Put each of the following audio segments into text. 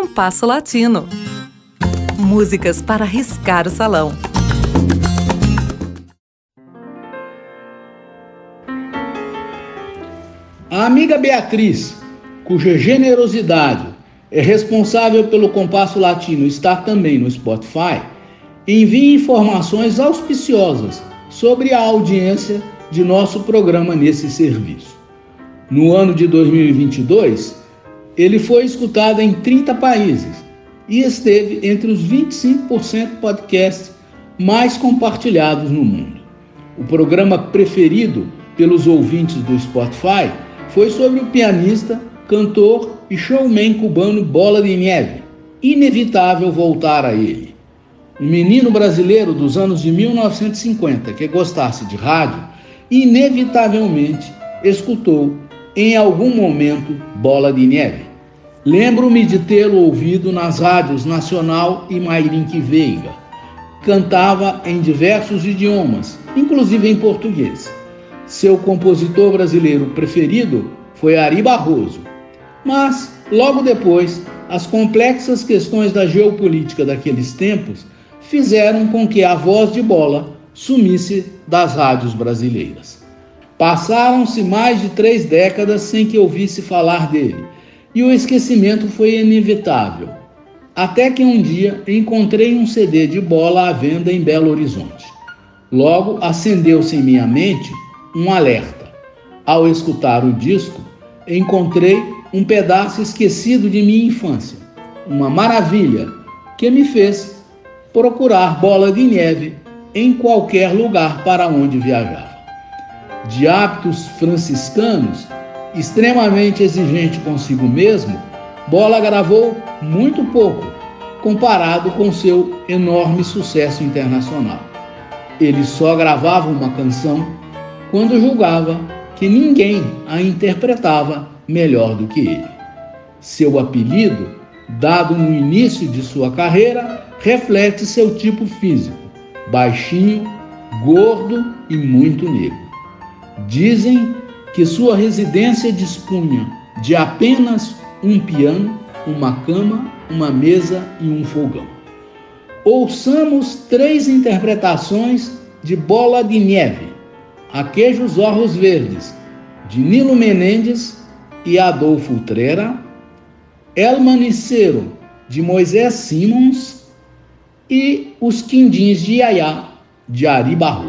Compasso Latino. Músicas para riscar o salão. A amiga Beatriz, cuja generosidade é responsável pelo Compasso Latino estar também no Spotify, envia informações auspiciosas sobre a audiência de nosso programa nesse serviço. No ano de 2022, ele foi escutado em 30 países e esteve entre os 25% podcasts mais compartilhados no mundo. O programa preferido pelos ouvintes do Spotify foi sobre o pianista, cantor e showman cubano Bola de Neve. Inevitável voltar a ele. Um menino brasileiro dos anos de 1950 que gostasse de rádio, inevitavelmente escutou em algum momento Bola de Neve. Lembro-me de tê-lo ouvido nas rádios Nacional e Mairink Veiga. Cantava em diversos idiomas, inclusive em português. Seu compositor brasileiro preferido foi Ari Barroso. Mas, logo depois, as complexas questões da geopolítica daqueles tempos fizeram com que a voz de bola sumisse das rádios brasileiras. Passaram-se mais de três décadas sem que ouvisse falar dele, e o esquecimento foi inevitável. Até que um dia encontrei um CD de bola à venda em Belo Horizonte. Logo acendeu-se em minha mente um alerta. Ao escutar o disco, encontrei um pedaço esquecido de minha infância, uma maravilha que me fez procurar bola de neve em qualquer lugar para onde viajava. De hábitos franciscanos, extremamente exigente consigo mesmo, Bola gravou muito pouco comparado com seu enorme sucesso internacional. Ele só gravava uma canção quando julgava que ninguém a interpretava melhor do que ele. Seu apelido, dado no início de sua carreira, reflete seu tipo físico: baixinho, gordo e muito negro. Dizem que sua residência dispunha de apenas um piano, uma cama, uma mesa e um fogão. Ouçamos três interpretações de Bola de Neve, A Queijos Orros Verdes, de Nilo Menendez e Adolfo Utreira, El Manicero, de Moisés Simons e Os Quindins de Iaiá, de Ari Barroso.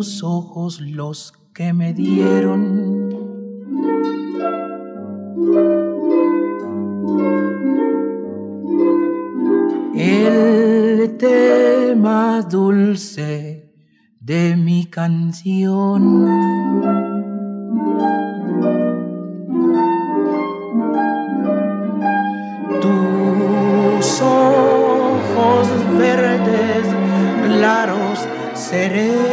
Tus ojos los que me dieron el tema dulce de mi canción. Tus ojos verdes, claros, serenos.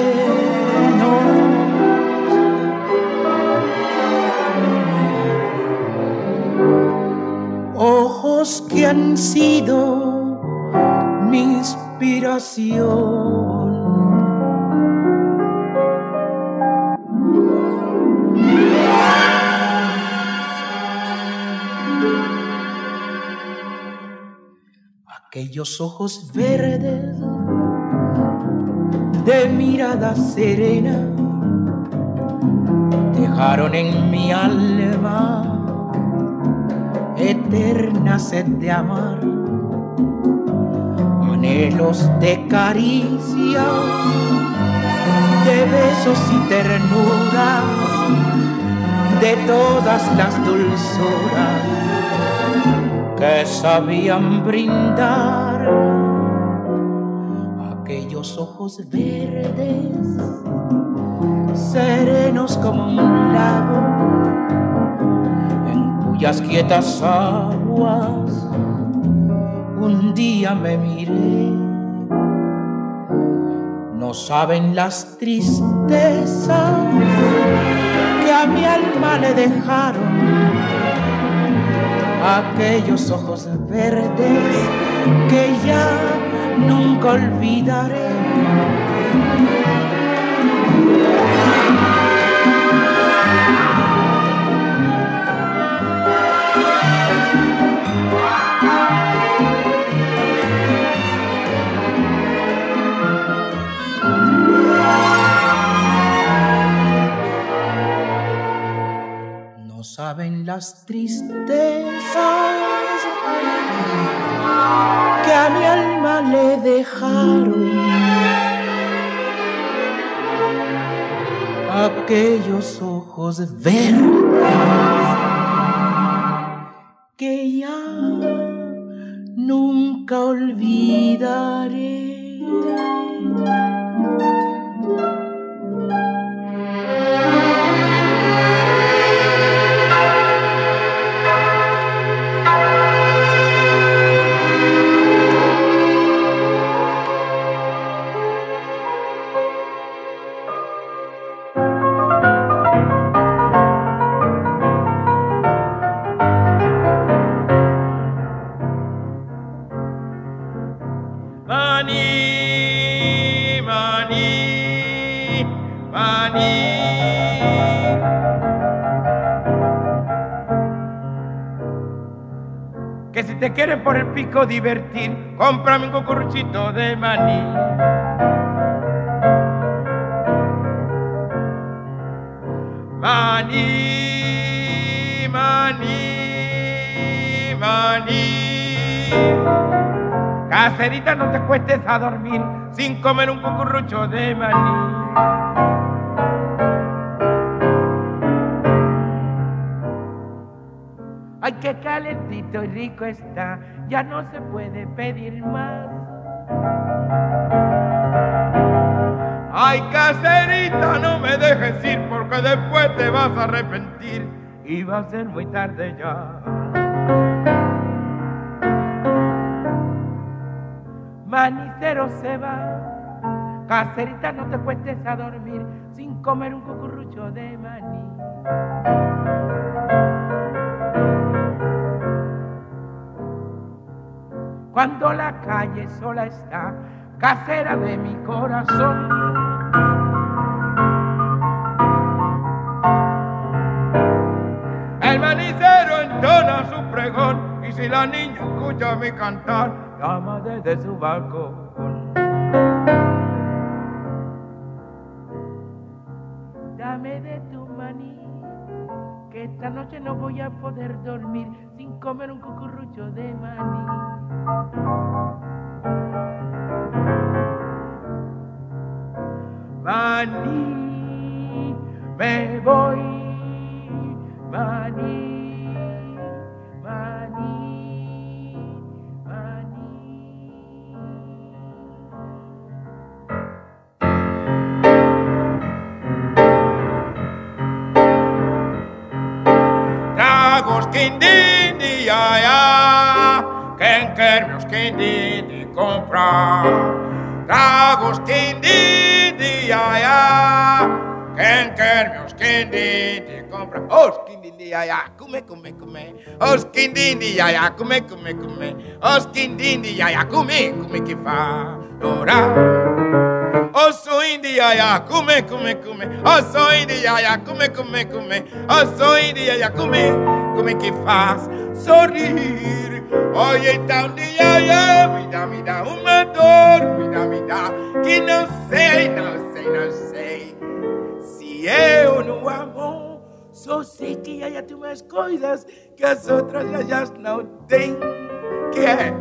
Sido mi inspiración. Aquellos ojos verdes de mirada serena dejaron en mi alma eterna sed de amar, anhelos de caricia, de besos y ternuras, de todas las dulzuras que sabían brindar. Aquellos ojos verdes, serenos como un lago, cuyas quietas aguas un día me miré. No saben las tristezas que a mi alma le dejaron aquellos ojos verdes que ya nunca olvidaré. Las tristezas que a mi alma le dejaron aquellos ojos verdes que ya nunca olvidaré. Te quieres por el pico divertir, cómprame un cucuruchito de maní. Maní, maní, maní. Caserita, no te cuestes a dormir sin comer un cucurucho de maní. Ay, qué calentito y rico está, ya no se puede pedir más. Ay, caserita, no me dejes ir porque después te vas a arrepentir y va a ser muy tarde ya. Manicero se va, caserita, no te cuestes a dormir sin comer un cucurrucho de maní. cuando la calle sola está, casera de mi corazón. El manicero entona su pregón y si la niña escucha mi cantar, llama desde su balcón. Dame de tu maní, que esta noche no voy a poder dormir sin comer un cucurrucho de maní. Maní, me voy, skindini, ja, ja, kenkermios skindini compra. Drago skindini, ja, ja, kenkermios skindini compra. Oh, skindini, ja, ja, come, come, come. Oh, skindini, ja, ja, come, come, come. Oh, skindini, ja, ja, come, come che fa. Ora. Oh, Osso India ya come come come oh, Osso India ya come come kume. Osso oh, India ya kume. Come, come que faz? Sorrir. Oye, então dia, ia, me dá, me dá uma dor, me dá, me dá, que não sei, não sei, não sei. Se eu no amor, só sei que aí tem umas coisas que as outras já não têm. Que é?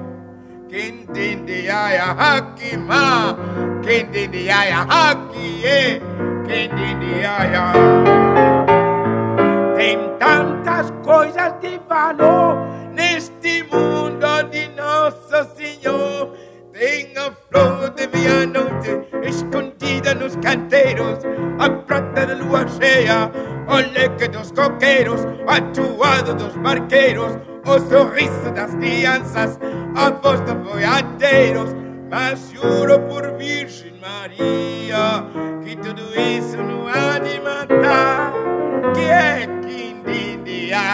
Quem entende, ai, aqui, ma, quem entende, ai, aqui, é, quem entende, ai, Tem tantas coisas de valor neste mundo de Nosso Senhor. Tem a flor de meia-noite escondida nos canteiros, a prata da lua cheia, o leque dos coqueiros, o atuado dos barqueiros, o sorriso das crianças, a voz dos boiadeiros. Mas juro por Virgem Maria que tudo isso não há de matar. Que é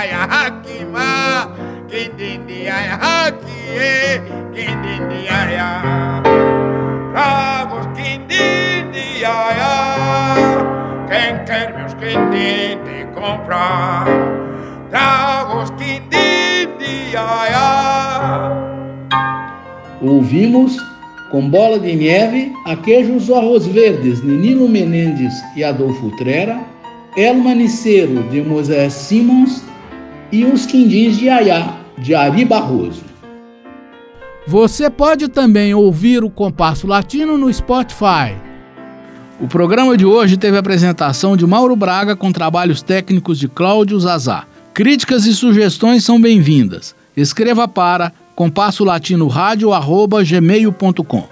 ai, Hakima, Quindindi, ai, Hakie, Quindindi, ai, Vamos, Quindindi, ai, quem quer meus Quindindi comprar? Tragos Quindindi, ai, Ouvimos com bola de neve, a queijos arroz verdes, Nenino Menendez e Adolfo Trera, El de Moisés Simons, e os quindins de Iaiá, de Ari Barroso. Você pode também ouvir o Compasso Latino no Spotify. O programa de hoje teve a apresentação de Mauro Braga com trabalhos técnicos de Cláudio Zazá. Críticas e sugestões são bem-vindas. Escreva para compassolatinoradio.gmail.com